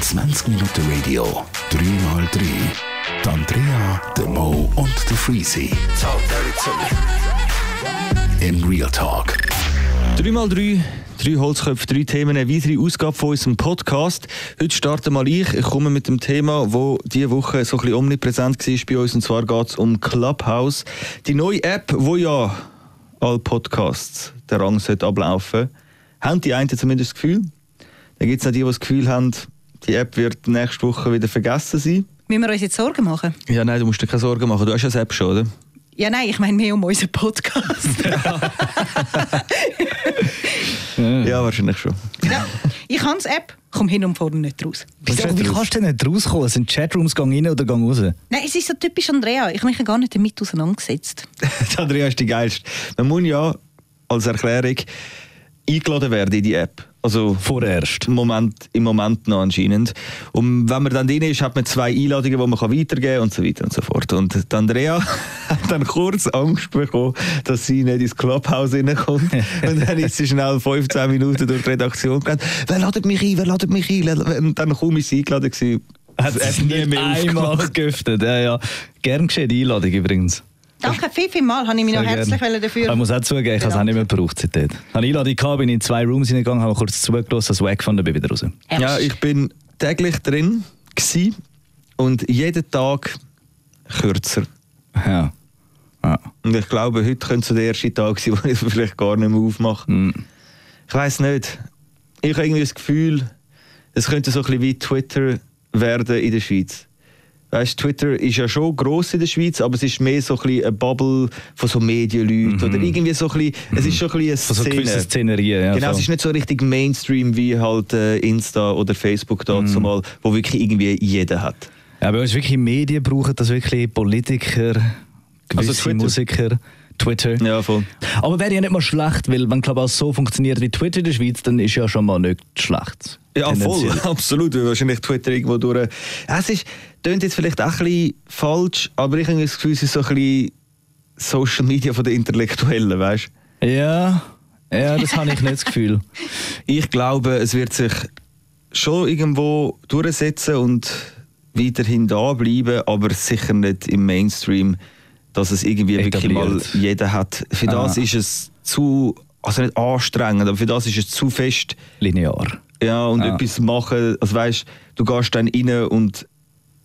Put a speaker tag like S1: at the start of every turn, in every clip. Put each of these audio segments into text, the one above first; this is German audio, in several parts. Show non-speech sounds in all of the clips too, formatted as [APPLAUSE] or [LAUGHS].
S1: 20 Minuten Radio, 3x3. Die Andrea, der Mo und der Freezy. In Real Talk.
S2: 3x3, drei Holzköpfe, drei Themen, eine weitere Ausgabe von unserem Podcast. Heute starten mal ich. Ich komme mit dem Thema, das diese Woche so ein bisschen omnipräsent war bei uns. Und zwar geht es um Clubhouse. Die neue App, wo ja alle Podcasts der Rang sollte ablaufen haben die einen zumindest das Gefühl. Dann gibt es noch die, die das Gefühl haben, die App wird nächste Woche wieder vergessen sein.
S3: Müssen wir uns jetzt Sorgen machen?
S2: Ja, nein, du musst dir keine Sorgen machen. Du hast ja eine App schon, oder?
S3: Ja, nein, ich meine mehr um unseren Podcast. [LAUGHS]
S2: Ja, wahrscheinlich schon.
S3: ja, ich habe die App, komme hin und vorne nicht raus.
S4: Wieso, wie kannst du denn nicht rauskommen? Sind Chatrooms gang rein oder gang raus?
S3: Nein, es ist so typisch Andrea. Ich habe mich ja gar nicht damit auseinandergesetzt.
S2: Die [LAUGHS] Andrea ist die geilste. Man muss ja als Erklärung eingeladen werden in die App. Also
S4: Vorerst.
S2: im Moment, im Moment noch anscheinend. Und wenn man dann drin ist, hat man zwei Einladungen, die man kann weitergeben kann und so weiter und so fort. Und die Andrea [LAUGHS] hat dann kurz Angst bekommen, dass sie nicht ins Clubhouse reinkommt. [LAUGHS] und dann ist sie schnell 15 Minuten durch die Redaktion gegangen. Wer ladet mich ein? Wer ladet mich ein? Und dann kaum ist sie eingeladen gewesen.
S4: Hat es nie mehr einmal [LAUGHS] geöffnet. Ja, ja. Gern geschehen, die Einladung übrigens.
S3: Danke, viel, viel Mal. Habe ich mich noch
S4: Sehr
S3: herzlich
S4: gerne.
S3: dafür.
S4: Ich muss auch zugeben, ich habe es auch nicht mehr gebraucht seitdem. Ich habe eine Einladung gehabt, bin in zwei Rooms hineingegangen, habe kurz zugelassen, das Wack gefunden, bin wieder raus.
S2: Ja, ich bin täglich drin gsi und jeden Tag kürzer.
S4: Ja. ja.
S2: Und ich glaube, heute könnte so der erste Tag sein, [LAUGHS] wo ich vielleicht gar nicht mehr aufmache.
S4: Mm.
S2: Ich weiß nicht. Ich habe irgendwie das Gefühl, es könnte so ein bisschen wie Twitter werden in der Schweiz. Weißt, Twitter ist ja schon gross in der Schweiz, aber es ist mehr so ein eine Bubble von so Medienleuten oder irgendwie so ein bisschen, es ist schon ein bisschen eine
S4: so
S2: Szene.
S4: gewissen Szenerien. Ja,
S2: Genau, es
S4: voll.
S2: ist nicht so richtig Mainstream wie halt äh, Insta oder Facebook dazu mal, wo wirklich irgendwie jeder hat.
S4: Ja, bei uns wirklich Medien brauchen das wirklich Politiker, gewisse
S2: Also.
S4: Musiker, Twitter.
S2: Ja, voll.
S4: Aber wäre ja nicht mal schlecht, weil wenn Clubhouse so funktioniert wie Twitter in der Schweiz, dann ist ja schon mal nicht schlecht.
S2: Ja, voll, [LAUGHS] absolut. Wahrscheinlich Twitter irgendwo durch. Es ist, klingt jetzt vielleicht auch ein bisschen falsch, aber ich habe das Gefühl, es ist so ein bisschen Social Media von den Intellektuellen, weißt
S4: Ja, ja, das habe ich nicht das Gefühl. [LAUGHS]
S2: Ich glaube, es wird sich schon irgendwo durchsetzen und weiterhin da bleiben, aber sicher nicht im Mainstream, dass es irgendwie wirklich mal
S4: Etabliert.
S2: jeder hat. Für das
S4: Ah.
S2: ist es zu, also nicht anstrengend, aber für das ist es zu fest
S4: Linear.
S2: Ja, und
S4: Ah.
S2: etwas machen. Also weißt du, gehst dann rein und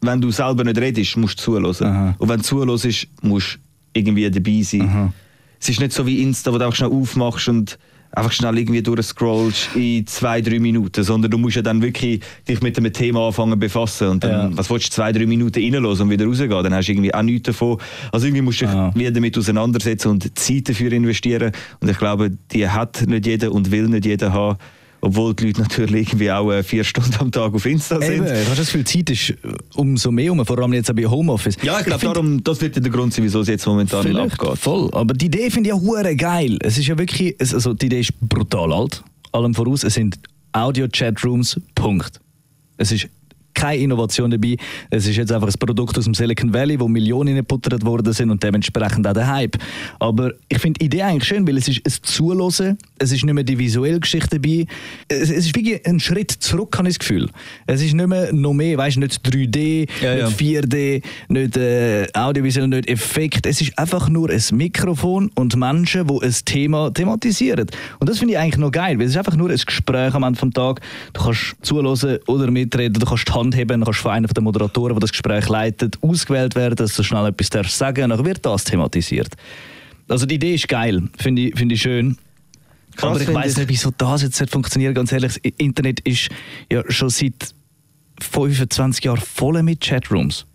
S2: wenn du selber nicht redest, musst du zuhören.
S4: Aha.
S2: Und wenn du zuhörst, musst du irgendwie dabei sein.
S4: Aha.
S2: Es ist nicht so wie Insta, wo du einfach schnell aufmachst und einfach schnell irgendwie durchscrollst in zwei, drei Minuten, sondern du musst ja dann wirklich dich mit einem Thema anfangen befassen und dann,
S4: Ja.
S2: was willst du, zwei, drei Minuten reinlassen und wieder rausgehen, dann hast du irgendwie auch nichts davon. Also irgendwie musst du dich
S4: Ah.
S2: wieder damit auseinandersetzen und Zeit dafür investieren und ich glaube, die hat nicht jeder und will nicht jeder haben, obwohl die Leute natürlich irgendwie auch äh, vier Stunden am Tag auf Insta sind.
S4: Eben, ich habe das Gefühl, Zeit ist äh, umso mehr um, vor allem jetzt auch bei Homeoffice.
S2: Ja, ich glaube, darum, das wird ja der Grund sein, wieso es jetzt momentan
S4: Vielleicht,
S2: abgeht.
S4: voll. Aber die Idee finde ich ja hure geil. Es ist ja wirklich, also die Idee ist brutal alt. Allem voraus, es sind Audio-Chatrooms, Punkt. Es ist keine Innovation dabei. Es ist jetzt einfach ein Produkt aus dem Silicon Valley, wo Millionen gebuttert worden sind und dementsprechend auch der Hype. Aber ich finde die Idee eigentlich schön, weil es ist ein Zuhören, es ist nicht mehr die visuelle Geschichte dabei. Es, es ist wirklich ein Schritt zurück, habe ich das Gefühl. Es ist nicht mehr noch mehr, weißt du, nicht 3D,
S2: Ja, ja.
S4: nicht 4D, nicht äh, audiovisuell, nicht Effekt. Es ist einfach nur ein Mikrofon und Menschen, die ein Thema thematisieren. Und das finde ich eigentlich noch geil, weil es ist einfach nur ein Gespräch am Ende des Tages. Du kannst zuhören oder mitreden, du kannst die Hand heben, du kannst von einem der Moderatoren, der das Gespräch leitet, ausgewählt werden, dass du schnell etwas darfst sagen und dann wird das thematisiert. Also die Idee ist geil, finde ich, finde ich schön.
S2: Krass
S4: Aber ich weiß
S2: ich-
S4: nicht, wieso das jetzt funktioniert. Ganz ehrlich, das Internet ist ja schon seit 25 Jahren voll mit Chatrooms.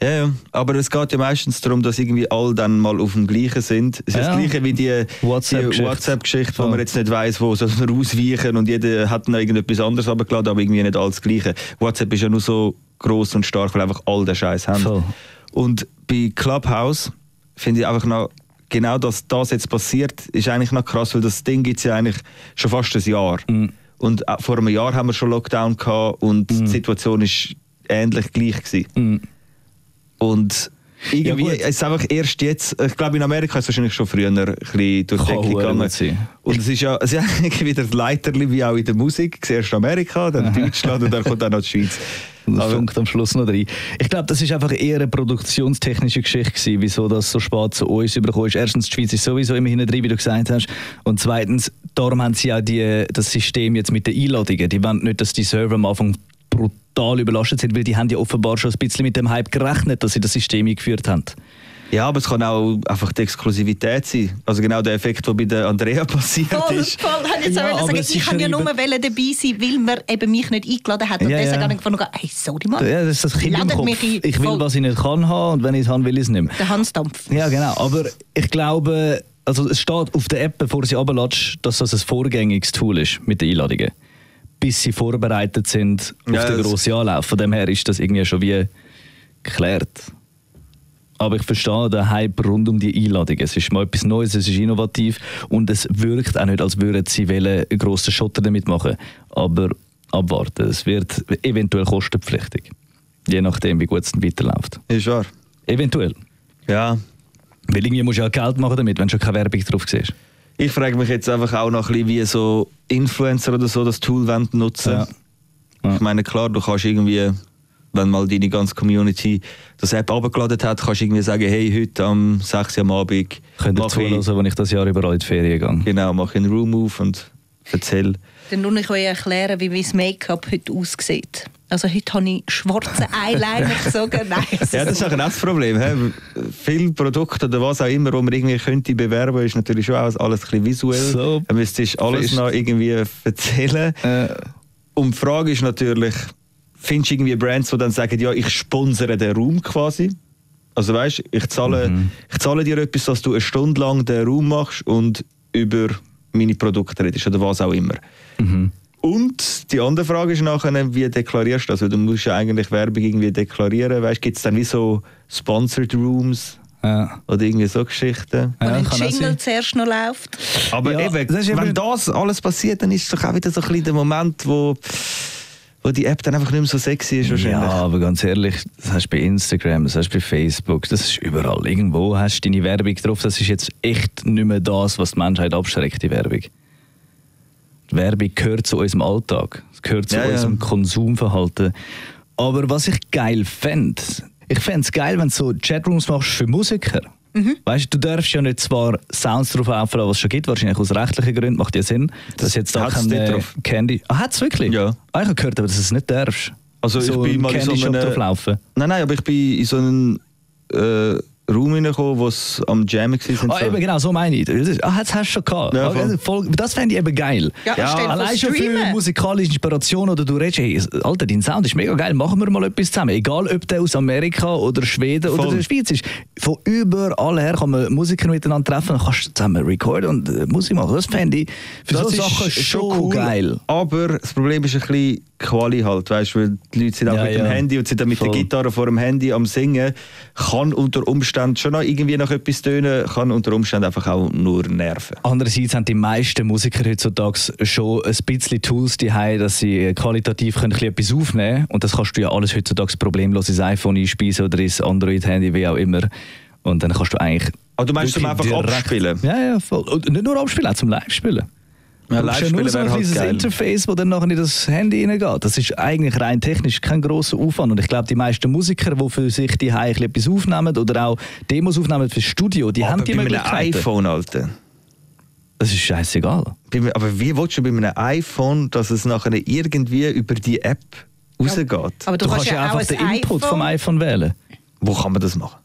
S2: Ja, ja, aber es geht ja meistens darum, dass irgendwie alle dann mal auf dem gleichen sind. Es ist
S4: Ja.
S2: das gleiche wie die
S4: WhatsApp-Geschichte.
S2: WhatsApp-Geschichte, wo
S4: Voll.
S2: man jetzt nicht weiss, wo soll man ausweichen und jeder hat noch irgendetwas anderes abgeladen, aber irgendwie nicht alles Gleiche. WhatsApp ist ja nur so groß und stark, weil einfach all den Scheiß haben.
S4: Voll.
S2: Und bei Clubhouse finde ich einfach noch genau, dass das jetzt passiert, ist eigentlich noch krass, weil das Ding gibt es ja eigentlich schon fast ein Jahr.
S4: Mhm.
S2: Und auch vor einem Jahr haben wir schon Lockdown gehabt und die Situation ist ähnlich gleich gewesen.
S4: Mhm.
S2: Und Irgendwie
S4: Ja,
S2: ja, ist einfach erst jetzt, ich glaube in Amerika ist es wahrscheinlich schon früher ein bisschen durch die Decke
S4: auch
S2: gegangen.
S4: sein.
S2: Und es ist ja, es ist ja [LAUGHS] irgendwie das Leiterli wie auch in der Musik. Zuerst Amerika, dann Deutschland und dann kommt dann noch die Schweiz.
S4: Das
S2: Aber-
S4: funkt am Schluss noch rein. Ich glaube, das ist einfach eher eine produktionstechnische Geschichte gewesen, wieso das so spät zu uns übergekommen ist. Erstens, die Schweiz ist sowieso immer hinten drin, wie du gesagt hast. Und zweitens, darum haben sie auch die, das System jetzt mit den Einladungen. Die wollen nicht, dass die Server am Anfang brutal überlastet sind, weil die haben ja offenbar schon ein bisschen mit dem Hype gerechnet, dass sie das System eingeführt haben.
S2: Ja, aber es kann auch einfach die Exklusivität sein. Also genau der Effekt, der bei der Andrea [LAUGHS] passiert
S3: Voll,
S2: ist.
S3: voll. Ich jetzt
S4: Ja,
S3: ja, sagen,
S4: sie
S3: ich kann ja nur wollen dabei sein, weil man eben mich nicht eingeladen hat. Und
S4: Ja,
S3: deswegen
S4: ja.
S3: habe ich gefunden, hey, sorry mal,
S4: Ja, das ist das Kind im
S3: ladet
S4: Kopf.
S3: mich ein.
S4: Ich will,
S3: Voll.
S4: was ich nicht kann haben und wenn ich es habe, will ich es nicht mehr.
S3: Der Hansdampf.
S4: Ja, genau. Aber ich glaube, also es steht auf der App, bevor sie runterlatscht, dass das ein vorgängiges Tool ist mit den Einladungen. Bis sie vorbereitet sind auf
S2: Ja,
S4: den grossen Anlauf. Von dem her ist das irgendwie schon wie geklärt. Aber ich verstehe den Hype rund um die Einladungen. Es ist mal etwas Neues, es ist innovativ und es wirkt auch nicht, als würden sie wollen einen grossen Schotter damit machen. Aber abwarten. Es wird eventuell kostenpflichtig. Je nachdem, wie gut es dann weiterläuft.
S2: Ist wahr.
S4: Eventuell.
S2: Ja.
S4: Weil irgendwie musst du ja Geld machen damit, wenn schon keine Werbung drauf siehst.
S2: Ich frage mich jetzt einfach auch noch ein bisschen, wie so Influencer oder so das Tool wollen nutzen
S4: Ja. Ja.
S2: Ich meine, klar, du kannst irgendwie, wenn mal deine ganze Community das App abgeladen hat, kannst du irgendwie sagen, hey, heute am 6 Uhr am Abend
S4: Könnt ihr
S2: mache ich,
S4: zuhören, wenn ich das Jahr überall in die Ferien gehe.
S2: genau, mache ich einen Room-Move und erzähl.
S3: Dann muss ich euch erklären, wie mein Make-up heute aussieht. Also heute habe ich schwarzen [LAUGHS] Eyeliner gezogen. Nein, es
S2: Ja, das ist auch ein Problem. He? Viele Produkte oder was auch immer, wo man irgendwie könnte bewerben, ist natürlich schon auch alles ein bisschen visuell.
S4: So
S2: Dann müsstest du alles noch irgendwie erzählen.
S4: Äh,
S2: Und die Frage ist natürlich, findest du irgendwie Brands, die dann sagen, ja, ich sponsere den Raum quasi? Also weißt, ich zahle,
S4: Mhm.
S2: ich zahle dir etwas, dass du eine Stunde lang den Raum machst und über meine Produkte redest oder was auch immer.
S4: mhm.
S2: Und die andere Frage ist nachher, wie deklarierst du das? Weil du musst ja eigentlich Werbung irgendwie deklarieren. Weißt, gibt es dann wie so Sponsored Rooms
S4: ja.
S2: oder irgendwie so Geschichten?
S3: Und
S4: Ja,
S3: ein
S4: kann auch
S3: Jingle zuerst noch läuft.
S2: Aber
S4: Ja,
S2: eben,
S4: das
S2: wenn das alles passiert, dann ist es doch auch wieder so ein bisschen der Moment, wo, wo die App dann einfach nicht mehr so sexy ist wahrscheinlich.
S4: Ja, aber ganz ehrlich, das hast du bei Instagram, das hast du bei Facebook, das ist überall. Irgendwo hast du deine Werbung drauf. Das ist jetzt echt nicht mehr das, was die Menschheit abschreckt, die Werbung. Die Werbung gehört zu unserem Alltag. Es gehört zu
S2: Ja, ja.
S4: unserem Konsumverhalten. Aber was ich geil fände, ich fände es geil, wenn du so Chatrooms machst für Musiker. Weißt du, du darfst ja nicht zwar Sounds drauf aufladen, was es schon gibt, wahrscheinlich aus rechtlichen Gründen, macht ja Sinn. dass jetzt da kein äh,
S2: drauf.
S4: Candy. Ah, hat es wirklich?
S2: Ja.
S4: Ah, ich habe gehört, aber dass du es nicht darfst.
S2: Also
S4: so
S2: ich bin mal in so einem... Nein, nein, aber ich bin in so einen äh, Raum reingekommen, wo es am Jammen war.
S4: Ah, eben genau, so meine ich. Das ist- Ah, das hast du schon gehabt.
S2: Ja,
S4: Ah,
S2: voll.
S4: voll. Das fände ich eben geil.
S3: Ja,
S2: Ja,
S4: Allein schon für musikalische Inspiration oder du redest, hey, Alter, dein Sound ist mega geil, machen wir mal etwas zusammen. Egal, ob der aus Amerika oder Schweden oder
S2: Voll.
S4: der Schweiz ist. Von überall her kann man Musiker miteinander treffen, dann kannst du zusammen recorden und äh, Musik machen. Das fände ich für so Sachen schon geil.
S2: Aber das Problem ist ein bisschen Quali halt, weißt du, weil die Leute sind auch
S4: Ja,
S2: mit dem. Handy und sind dann mit
S4: Voll.
S2: der Gitarre vor dem Handy am Singen, kann unter Umständen schon noch irgendwie nach etwas tönen, kann unter Umständen einfach auch nur nerven.
S4: Andererseits haben die meisten Musiker heutzutage schon ein bisschen Tools die haben, dass sie qualitativ können etwas aufnehmen können. Und das kannst du ja alles heutzutage problemlos ins iPhone einspeisen oder ins Android-Handy, wie auch immer. Und dann kannst du eigentlich.
S2: Aber du meinst zum einfach abspielen?
S4: Ja, ja, voll. Und nicht nur abspielen, auch zum Live-Spielen.
S2: Ja,
S4: Du ja nur so ein
S2: halt
S4: kleines
S2: geil.
S4: Interface, das dann nachher in das Handy reingeht. Das ist eigentlich rein technisch kein grosser Aufwand. Und ich glaube, die meisten Musiker, die für sich die etwas aufnehmen oder auch Demos aufnehmen fürs Studio, die haben
S2: aber
S4: die
S2: bei einem
S4: Möglichkeiten.
S2: iPhone, Alter.
S4: Das ist scheißegal.
S2: Aber wie willst du bei einem iPhone, dass es nachher irgendwie über die App rausgeht?
S3: Aber du,
S4: Du,
S3: kannst
S4: kannst ja
S3: ja auch
S4: einfach den Input
S3: iPhone.
S4: vom iPhone wählen.
S2: Wo kann man das machen?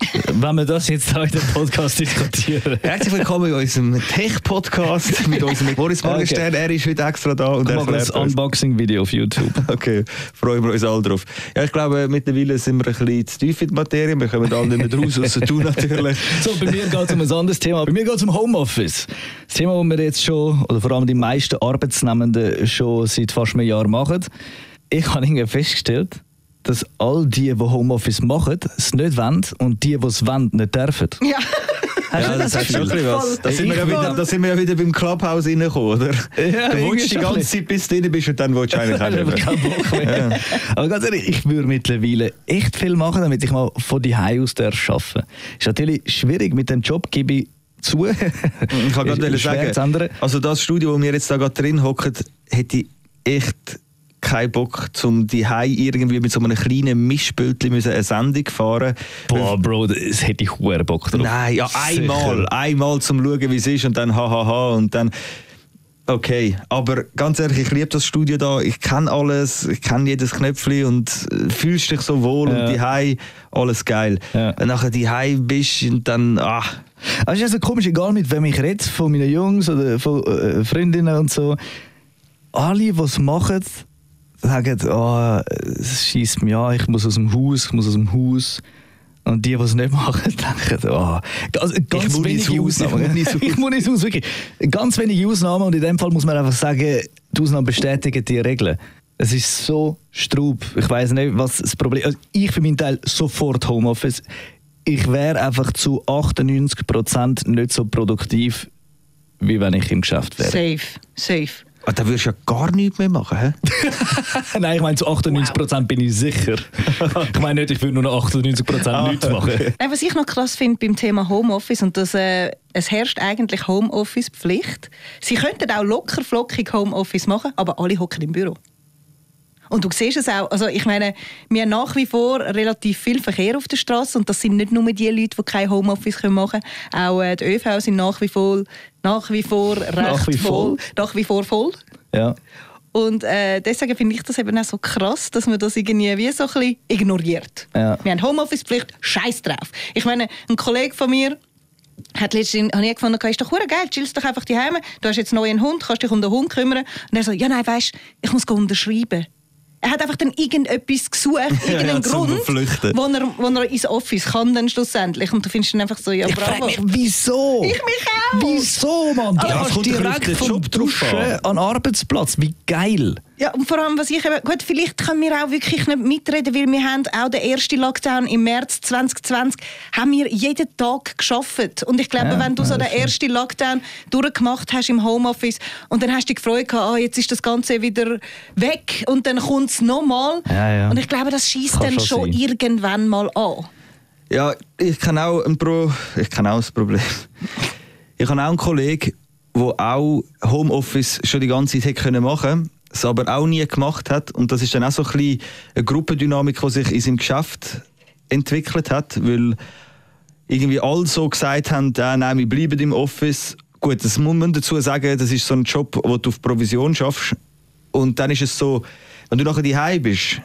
S4: Wenn wir das jetzt hier in dem Podcast diskutieren.
S2: Herzlich willkommen in unserem Tech-Podcast mit unserem Boris Morgenstern. Er ist heute extra da und
S4: Wir machen ein
S2: erklärt uns.
S4: Unboxing-Video auf YouTube. [LAUGHS]
S2: Okay, freuen wir uns alle drauf. Ja, ich glaube, mittlerweile sind wir ein bisschen zu tief in die Materie. Wir kommen alle nicht mehr raus, außer du natürlich. [LAUGHS]
S4: So, bei mir geht es um ein anderes Thema. Bei mir geht es um Homeoffice. Das Thema, das wir jetzt schon, oder vor allem die meisten Arbeitsnehmenden schon seit fast einem Jahr machen. Ich habe irgendwie festgestellt, dass all die, die Homeoffice machen, es nicht wollen und die, die es wollen, nicht dürfen.
S3: Ja. [LAUGHS]
S2: Ja, das
S4: das Gefühl?
S2: bisschen was. Da sind, wir ja wieder, da sind wir ja wieder beim Clubhouse reingekommen, oder?
S4: Ja,
S2: du willst die ganze. Zeit bis du drin bist und dann willst du [LAUGHS] eigentlich auch nicht mehr.
S4: Aber ganz ehrlich, ich würde mittlerweile echt viel machen, damit ich mal von die aus darf arbeiten. Ist natürlich schwierig mit dem Job, gebe ich zu.
S2: Ich kann [LAUGHS]
S4: Ist
S2: gerade sagen, also das Studio, wo wir jetzt da gerade drin hocken, hätte ich echt keinen Bock, um die irgendwie mit so einem kleinen Mischbildchen müssen eine Sendung fahren.
S4: Boah, Bro, das hätte ich hure Bock drauf.
S2: Nein, ja einmal,
S4: Sicher.
S2: einmal zum schauen, wie es ist und dann hahaha und dann okay. Aber ganz ehrlich, ich liebe das Studio da. Ich kenne alles, ich kenne jedes Knöpfchen und äh, fühlst dich so wohl
S4: Ja.
S2: und die Hai alles geil.
S4: Ja.
S2: Wenn nachher die Hai bist und dann
S4: Aber es ist also komisch, egal mit wem ich rede, von meinen Jungs oder von äh, Freundinnen und so, alle, die es machen, sagen, oh, es schießt mich an, ich muss aus dem Haus, ich muss aus dem Haus. Und die, die es nicht machen, [LAUGHS] denken, oh, ganz, ganz
S2: muss ins
S4: wenige
S2: Haus, ich
S4: Ausnahmen.
S2: muss ins [LAUGHS] Haus.
S4: ich muss ins Haus, wirklich. Ganz wenige Ausnahmen und in dem Fall muss man einfach sagen, die Ausnahmen bestätigen die Regeln. Es ist so strub. Ich weiß nicht, was das Problem also Ich für meinen Teil sofort Homeoffice. Ich wäre einfach zu 98% nicht so produktiv, wie wenn ich im Geschäft wäre.
S3: Safe, safe.
S2: Ah, da würdest du ja gar nichts mehr machen. Hä? [LAUGHS]
S4: Nein, ich meine, zu 98% bin ich sicher. [LAUGHS] ich meine nicht, ich würde nur noch 98% nichts machen.
S3: Nein, was ich noch krass finde beim Thema Homeoffice und dass äh, es herrscht eigentlich Homeoffice-Pflicht. Sie könnten auch locker flockig Homeoffice machen, aber alle hocken im Büro. Und du siehst es auch, also ich meine, wir haben nach wie vor relativ viel Verkehr auf der Straße und das sind nicht nur die Leute, die kein Homeoffice machen können. Auch äh, die ÖV sind nach wie vor, nach wie vor recht
S4: Nach wie
S3: voll,
S4: voll.
S3: nach wie vor voll.
S4: Ja.
S3: Und äh, deswegen finde ich das eben auch so krass, dass man das irgendwie wie so ein bisschen ignoriert.
S4: Ja.
S3: Wir haben Homeoffice-Pflicht, scheiß drauf. Ich meine, ein Kollege von mir hat letztens habe ich gefunden, ist doch geil, chillst doch einfach daheim. Du hast jetzt einen neuen Hund, kannst dich um den Hund kümmern. Und er so, ja nein, weißt, ich muss unterschreiben. Er hat einfach dann irgendetwas gesucht, [LAUGHS] irgendeinen
S2: zum
S3: Grund, wo er, wo er ins Office kann dann schlussendlich. Und du findest dann einfach so, ja
S4: Ich frage
S3: bravo.
S4: mich, wieso?
S3: Ich mich auch.
S4: Wieso, Mann? Du
S2: Ja,
S4: kannst direkt
S2: den
S4: vom
S2: Job
S4: Duschen
S2: an.
S4: an den Arbeitsplatz. Wie geil.
S3: Ja, und vor allem, was ich eben, gut, vielleicht können wir auch wirklich nicht mitreden, weil wir haben auch den ersten Lockdown im März 2020, haben wir jeden Tag geschafft. Und ich glaube,
S4: Ja,
S3: wenn du so den ersten Lockdown durchgemacht hast im Homeoffice und dann hast du dich gefreut, ah, jetzt ist das Ganze wieder weg und dann kommt es nochmal.
S4: Ja, ja.
S3: Und ich glaube, das schießt dann
S4: schon sein.
S3: irgendwann mal an.
S2: Ja, ich kenne auch ein Pro, ich kenne auch das Problem. Ich habe auch einen Kollegen, der auch Homeoffice schon die ganze Zeit hätte können machen, es aber auch nie gemacht hat und das ist dann auch so ein bisschen eine Gruppendynamik, die sich in seinem Geschäft entwickelt hat, weil irgendwie alle so gesagt haben, äh, nein, wir bleiben im Office. Gut, das muss man dazu sagen, das ist so ein Job, wo du auf Provision schaffst und dann ist es so, wenn du nachher daheim bist,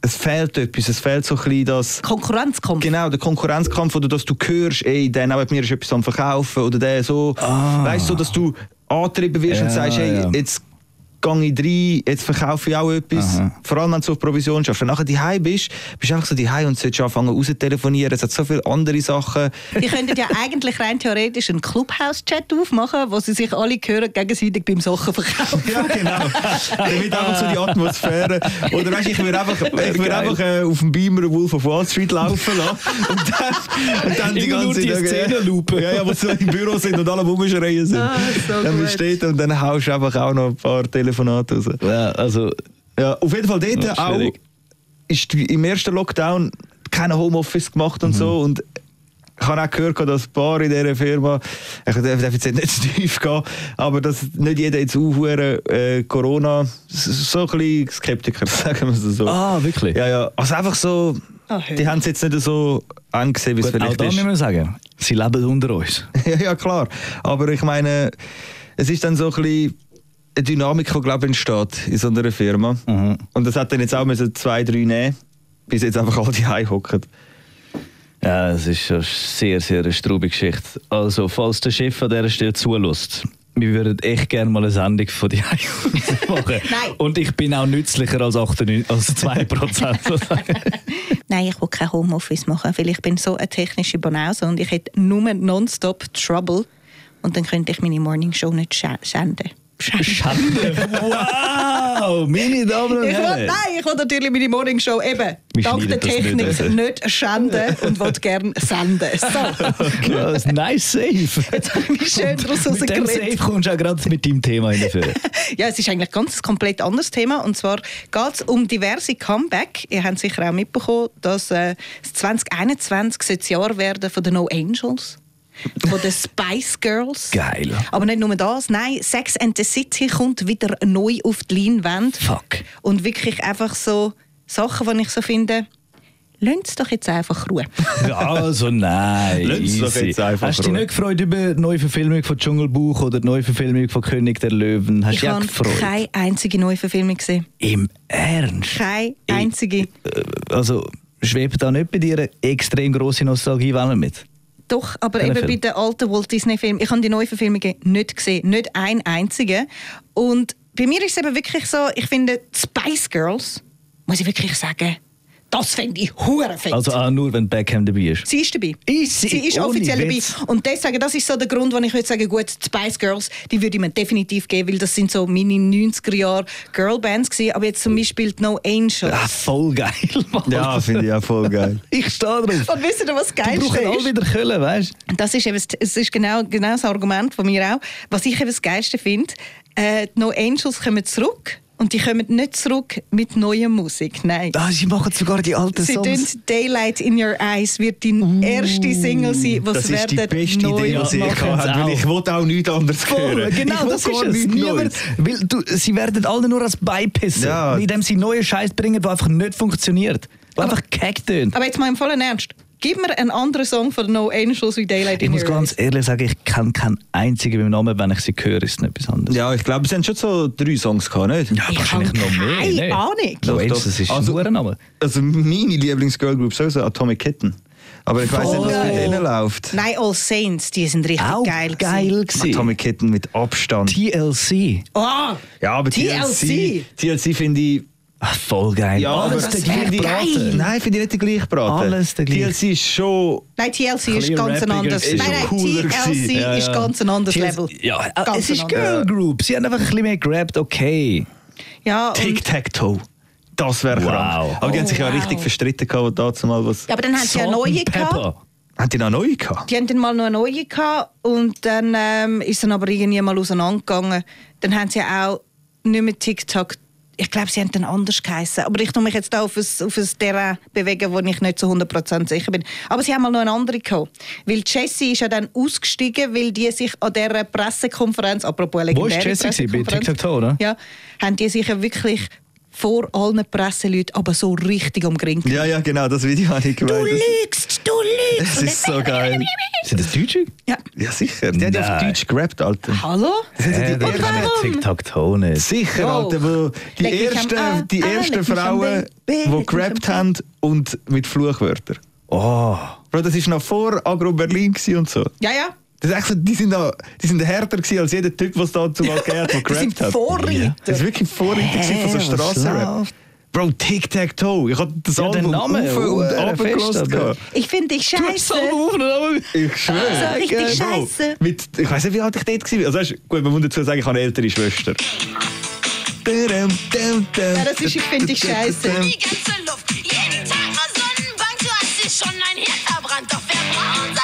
S2: es fehlt etwas, es fehlt so ein bisschen das
S3: Konkurrenz kommt.
S2: Genau, der Konkurrenzkampf, oder dass du hörst, ey, der neben mir ist etwas am Verkaufen oder der so. Weißt du, dass du angetrieben wirst und
S4: Ja,
S2: sagst, hey,
S4: ja.
S2: jetzt gehe ich rein, jetzt verkaufe ich auch etwas.
S4: Aha.
S2: Vor allem, wenn du auf Provision schaffst. Wenn du nachher daheim bist, bist du einfach so daheim und solltest anfangen raus telefonieren. Es hat so viele andere Sachen. [LAUGHS]
S3: Die könnten ja eigentlich rein theoretisch einen Clubhouse-Chat aufmachen, wo sie sich alle hören, gegenseitig beim Sachen verkaufen.
S2: Ja, genau. Dann wird einfach so die Atmosphäre. Oder weißt, ich würde einfach, ich würde einfach äh, auf dem Beamer Wolf of Wall Street laufen lassen. Und dann, und dann die ganze
S4: die
S2: Zeit.
S4: Szenenlupe.
S2: Ja, ja, wo sie im Büro sind und alle rumschreien sind.
S3: Ah, so
S2: dann bist du und dann haust du einfach auch noch ein paar Telefonate raus.
S4: Ja, also,
S2: Ja, auf jeden Fall dort
S4: Ja,
S2: auch
S4: schwierig.
S2: ist im ersten Lockdown kein Homeoffice gemacht und so. Und ich habe auch gehört, dass ein paar in dieser Firma, ich darf jetzt nicht [LAUGHS] zu tief gehen, aber dass nicht jeder jetzt aufhören, äh, Corona, so ein bisschen Skeptiker, [LAUGHS] sagen wir es so.
S4: ah, wirklich?
S2: Ja, ja. Also einfach so,
S3: Ah, hör.
S2: die haben es jetzt nicht so angesehen, wie es
S4: Gut, auch
S2: vielleicht
S4: da
S2: ist.
S4: müssen wir sagen, sie leben unter uns. [LAUGHS]
S2: ja, ja, klar. Aber ich meine, es ist dann so ein bisschen eine Dynamik, die, glaube ich, entsteht in so einer Firma.
S4: Mhm.
S2: Und das hat dann jetzt auch müssen zwei, drei nehmen, bis jetzt einfach alle die hocken.
S4: Ja, es ist eine sehr, sehr eine straube Geschichte. Also, falls der Chef an dieser Stelle zulässt, wir würden echt gerne mal eine Sendung von dir [LAUGHS] machen.
S3: Nein.
S4: Und ich bin auch nützlicher als, 98, als 2%. [LAUGHS] [LAUGHS]
S3: Nein, ich will kein Homeoffice machen, weil ich bin so eine technische Banause und ich hätte nur nonstop Trouble und dann könnte ich meine Morning Show nicht senden.
S4: Schande. Wow, meine Damen und
S3: Ich will,
S4: Herren.
S3: nein, ich will natürlich meine Morningshow eben
S4: Wir
S3: dank der Technik
S4: nicht,
S3: nicht, schänden und will gerne senden. So,
S4: ist nice Safe.
S3: jetzt habe ich mich schön daraus
S4: Mit dem Safe kommst du auch gerade mit deinem Thema hinführen. [LAUGHS]
S3: Ja, es ist eigentlich ganz ein komplett anderes Thema. Und zwar geht es um diverse Comeback. Ihr habt sicher auch mitbekommen, dass äh, das 2021 soll das Jahr werden von den No Angels. Von den Spice Girls.
S4: Geil.
S3: Aber nicht nur das, nein, Sex and the City kommt wieder neu auf die Leinwand.
S4: Fuck.
S3: Und wirklich einfach so Sachen, die ich so finde, es doch jetzt einfach Ruhe. [LAUGHS]
S4: Also nein.
S2: Lass doch jetzt einfach
S4: Hast du dich nicht gefreut über die neue Verfilmung von Dschungelbuch oder die neue Verfilmung von König der Löwen? Hast du
S3: ich habe
S4: gefreut?
S3: keine einzige neue Verfilmung gesehen.
S4: Im Ernst?
S3: Keine einzige.
S4: Äh, Also schwebt da nicht bei dir eine extrem grosse Nostalgiewelle mit?
S3: Doch, aber eben bei
S4: Film?
S3: den alten Walt Disney-Filmen. Ich habe die neuen Verfilmungen nicht gesehen. Nicht ein einzigen. Und bei mir ist es eben wirklich so, ich finde, Spice Girls, muss ich wirklich sagen, das fände ich hure fett.
S4: Also auch nur, wenn Beckham dabei ist.
S3: Sie ist dabei.
S4: Ist sie?
S3: ist
S4: Ohne
S3: offiziell
S4: Witz.
S3: dabei. Und deswegen, das ist so der Grund, warum ich würde sagen, gut, die Spice Girls, die würde ich mir definitiv geben, weil das sind so meine 90er Jahre Girlbands gewesen. Aber jetzt zum Beispiel die No Angels.
S4: Ah, voll geil, [LAUGHS] Mann.
S2: Ja, finde ich auch voll geil.
S4: Ich stehe drauf.
S3: Und wisst ihr, was geil
S4: brauchen alle
S3: ist?
S4: wieder Köln, weißt du?
S3: Das ist, eben, es ist genau, genau das Argument von mir auch. Was ich eben das Geilste finde, äh, die No Angels kommen zurück und die kommen nicht zurück mit neuer Musik. Nein.
S4: Ah, sie machen sogar die alten
S3: Sie
S4: Songs.
S3: tun Daylight in Your Eyes wird die erste Single sein, was
S2: Das ist
S3: werden
S2: die beste Idee, die ich
S3: machen.
S2: hatte, weil ich wollte auch nichts anderes
S4: Voll,
S2: hören.
S4: genau, das ist es. Niemand, weil du, sie werden alle nur als Beipissen,
S2: Ja.
S4: indem sie neue Scheiß bringen, der einfach nicht funktioniert. Der einfach keck tönt.
S3: Aber jetzt mal im vollen Ernst. Gib mir einen anderen Song von No Angels wie Daylight
S4: Ich muss ganz ehrlich sagen, ich kenne keinen einzigen beim Namen, wenn ich sie höre, ist es nicht etwas anderes.
S2: Ja, ich glaube, sie haben schon so drei Songs gehabt, nicht?
S4: Ja,
S3: Ich
S4: wahrscheinlich noch mehr.
S3: keine
S4: nicht?
S3: Ahnung.
S4: No Angels, das ist
S2: Also-
S4: ein Uhrenname.
S2: Also meine Lieblings-Girlgroup sowieso Atomic Kitten. Aber ich weiß nicht, was bei
S3: geil.
S2: denen läuft.
S3: Nein, All Saints, die sind richtig
S4: Auch
S3: geil.
S4: geil gewesen.
S2: Atomic Kitten mit Abstand.
S4: TLC.
S3: Oh,
S2: Ja, aber
S3: TLC.
S2: TLC, TLC finde ich...
S4: Ach, voll geil.
S2: Ja,
S4: Alles
S2: aber
S4: der gleiche
S2: finde ich-
S4: Braten.
S2: Nein, finde ich nicht der gleiche Braten.
S4: Alles der gleiche.
S2: TLC ist schon...
S3: Nein, TLC ist ganz ein anderes.
S4: ist
S3: Nein, nein, TLC
S2: gewesen.
S4: Ja,
S3: ist
S4: ja.
S3: ganz ein anderes
S4: TLC
S3: Level.
S4: Ja,
S3: Ganz
S4: es ist. Girl Group. Sie haben einfach ein bisschen mehr gerappt, okay.
S3: Ja,
S2: Tic-Tac-Toe. Das wäre
S4: Wow.
S2: krank. Aber die haben sich ja
S3: wow.
S2: richtig verstritten gehabt, dazu mal was...
S3: ja, aber dann haben sie ja neue gehabt.
S2: Haben die noch neue gehabt?
S3: Die haben dann mal noch eine neue gehabt und dann ähm, ist dann aber irgendwie mal auseinandergegangen. Dann haben sie auch nicht mehr TikTok. Ich glaube, sie haben dann anders geheißen. Aber ich tue mich jetzt da auf ein, auf ein Terrain bewegen, wo ich nicht zu 100% sicher bin. Aber sie haben mal noch eine andere gehabt. Weil Jessie ist ja dann ausgestiegen, weil die sich an dieser Pressekonferenz, apropos legendäre
S4: ist Jessie gewesen? Bei TikTok, oder?
S3: Ja, haben die sich ja wirklich vor allen Presseleuten aber so richtig umgringt.
S2: Ja, ja, genau, das Video habe ich
S3: Du
S2: gemeint.
S3: lügst, du lügst!
S2: Das ist so geil.
S4: Sind das Deutsche?
S3: Ja.
S2: Ja, sicher. Die haben ja auf. Deutsch gerappt, Alter.
S3: Hallo?
S2: sind ja die
S4: Äh, das
S2: ersten-
S4: nicht.
S2: Sicher. Alter, wo die
S3: Leg am
S2: ersten,
S3: A,
S2: die
S3: ah,
S2: ersten
S3: am
S2: Frauen, die gerappt
S3: am
S2: haben und mit Fluchwörtern.
S4: Oh.
S2: Bro, das war noch vor Agro Berlin und so.
S3: Ja, ja.
S2: Das ist echt so, die, sind da, die sind härter gewesen als jeder Typ, was da zu mal gegeben hat, der
S3: Das sind
S2: hat.
S3: Vorreiter.
S2: Das war wirklich Vorreiter gewesen von so
S4: Hä, was
S2: Strassenrap.
S4: läuft?
S2: Bro, Tic-Tac-Toe. Ich hatte das
S4: Ja, der
S2: Album
S4: Name,
S2: auf und gehabt.
S3: Ich finde dich scheiße.
S2: Ich schwöre.
S3: So richtig
S2: Bro,
S3: scheisse.
S2: Mit, ich weiß nicht, wie alt ich dort war. Also, weißt, gut, man muss dazu sagen, ich habe eine ältere Schwester. Ja,
S3: Ja, das ist, ich finde dich scheiße.
S5: die ganze Luft. Jeden Tag mal Sonnenbank, du hast dir schon ein Hirn verbrannt. Doch wer braun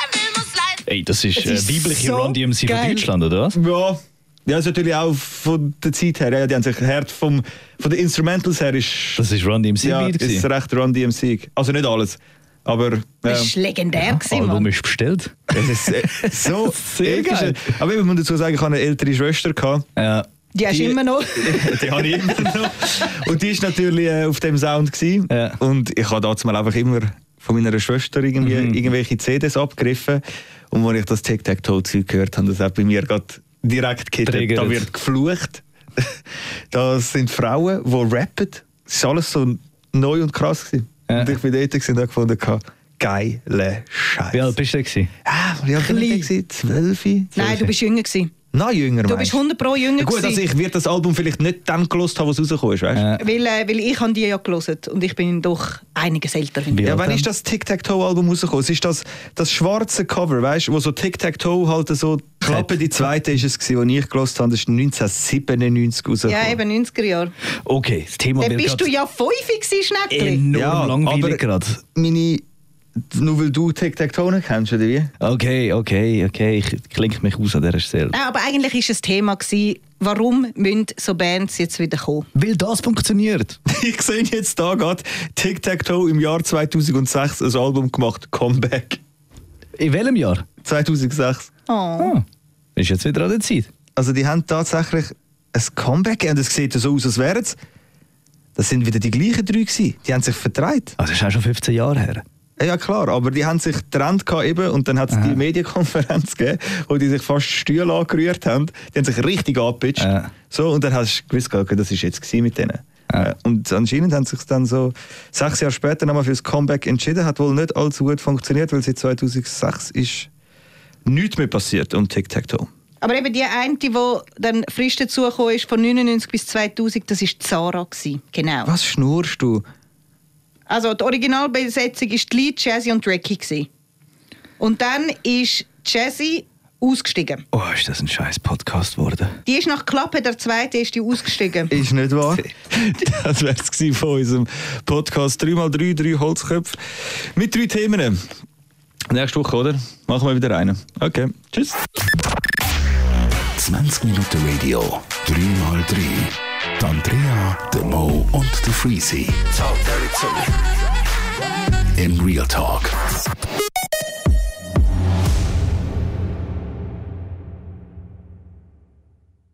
S4: Ey, das ist,
S3: Das
S4: äh,
S3: ist
S4: weibliche
S3: so
S4: Run DMC von. Deutschland, oder was?
S2: Ja. Ja, ist natürlich auch von der Zeit her. Ja, die haben sich hart vom, von den Instrumentals her ist,
S4: Das ist Run DMC
S2: ja, ist recht Run DMC. Also nicht alles. Aber ja,
S3: Das war legendär, gewesen,
S4: Album ist bestellt.
S2: es ist äh, so [LAUGHS]
S4: Sehr geil.
S2: Aber ich muss dazu sagen, ich habe eine ältere Schwester. Gehabt.
S4: Ja.
S3: Die hast du immer noch. [LAUGHS]
S2: die habe ich immer noch. Und die ist natürlich äh, auf dem Sound. Gewesen.
S4: Ja.
S2: Und ich habe damals mal einfach immer von meiner Schwester irgendwie,
S4: Mhm.
S2: irgendwelche CDs abgegriffen. Und als ich das Tic-Tac-Toe-Zeug gehört habe, das hat bei mir gerade direkt gekittet. Da wird geflucht. [LAUGHS] Das sind Frauen, die rappen. Das ist alles so neu und krass. Gewesen.
S4: Ja.
S2: Und ich bin dort und habe gefunden, geile Scheiße.
S4: Wie alt bist du? gewesen?
S2: Ah, wie alt bin ich? Zwölf?
S3: Nein, du bist jünger. Gewesen.
S2: Noch jünger,
S3: Du bist 100 pro jünger
S2: Ja, Gut, also ich werde das Album vielleicht nicht dann gelost haben, was rausgekommen ist, weißt du?
S3: Weil, äh, weil ich habe die ja gelesen und ich bin doch einiges älter.
S2: Ja,
S4: alt
S2: wann ist das Tic-Tac-Toe-Album rausgekommen? Es ist das, das schwarze Cover, weißt du, wo so Tic-Tac-Toe halt so Klappe, die zweite ist es gewesen, die ich gelost habe, das ist 1997 rausgekommen.
S3: Ja, eben 90er Jahre.
S4: Okay, das Thema
S3: Dann bist du ja fünf gewesen, Schneckli.
S4: enorm
S2: Ja,
S4: langweilig
S2: aber-
S4: gerade.
S2: Meine, nur weil du Tic-Tac-Toe nicht kennst, oder wie?
S4: Okay, okay, okay, ich klinke mich aus an dieser Stelle.
S3: Nein, aber eigentlich war es Thema, gewesen, warum müssen so Bands jetzt wieder kommen?
S4: Weil das funktioniert. [LAUGHS]
S2: Ich sehe jetzt da gerade Tic-Tac-Toe im Jahr 2006 ein Album gemacht, Comeback.
S4: In welchem Jahr?
S2: 2006.
S3: Oh.
S4: Ah, ist jetzt wieder an der Zeit.
S2: Also die haben tatsächlich ein Comeback gegeben und es sieht so aus, als wären es. Das sind wieder die gleichen drei gewesen. Die haben sich verdreht.
S4: Also das ist auch schon 15 Jahre her.
S2: Ja, klar, aber die haben sich getrennt eben und dann hat es die Medienkonferenz gegeben, wo die sich fast Stühle angerührt haben. Die haben sich richtig angepitcht.
S4: Ja.
S2: So, und dann hast du gewusst, okay, das ist jetzt mit denen. Äh, Und anscheinend haben sie sich dann so sechs Jahre später nochmal fürs Comeback entschieden. Hat wohl nicht allzu gut funktioniert, weil seit 2006 ist nichts mehr passiert um Tic-Tac-Toe.
S3: Aber eben die eine, die dann frisch dazugekommen ist, von 99 bis 2000, das war Zara. Genau.
S2: Was schnurst du?
S3: Also die Originalbesetzung war die Lead, Jazzy und Drake. Gewesen. Und dann ist Jazzy ausgestiegen.
S4: Oh, ist das ein scheiß Podcast geworden.
S3: Die ist nach Klappe der zweite ist die ausgestiegen.
S2: Ist nicht wahr? [LAUGHS] Das wäre es von unserem Podcast 3x3, 3 Holzköpfe. Mit drei Themen. Nächste Woche, oder? Machen wir wieder einen. Okay, tschüss.
S1: 20 Minuten Radio, 3x3. Die Andrea, der Mo und der Freezy. Im Real Talk.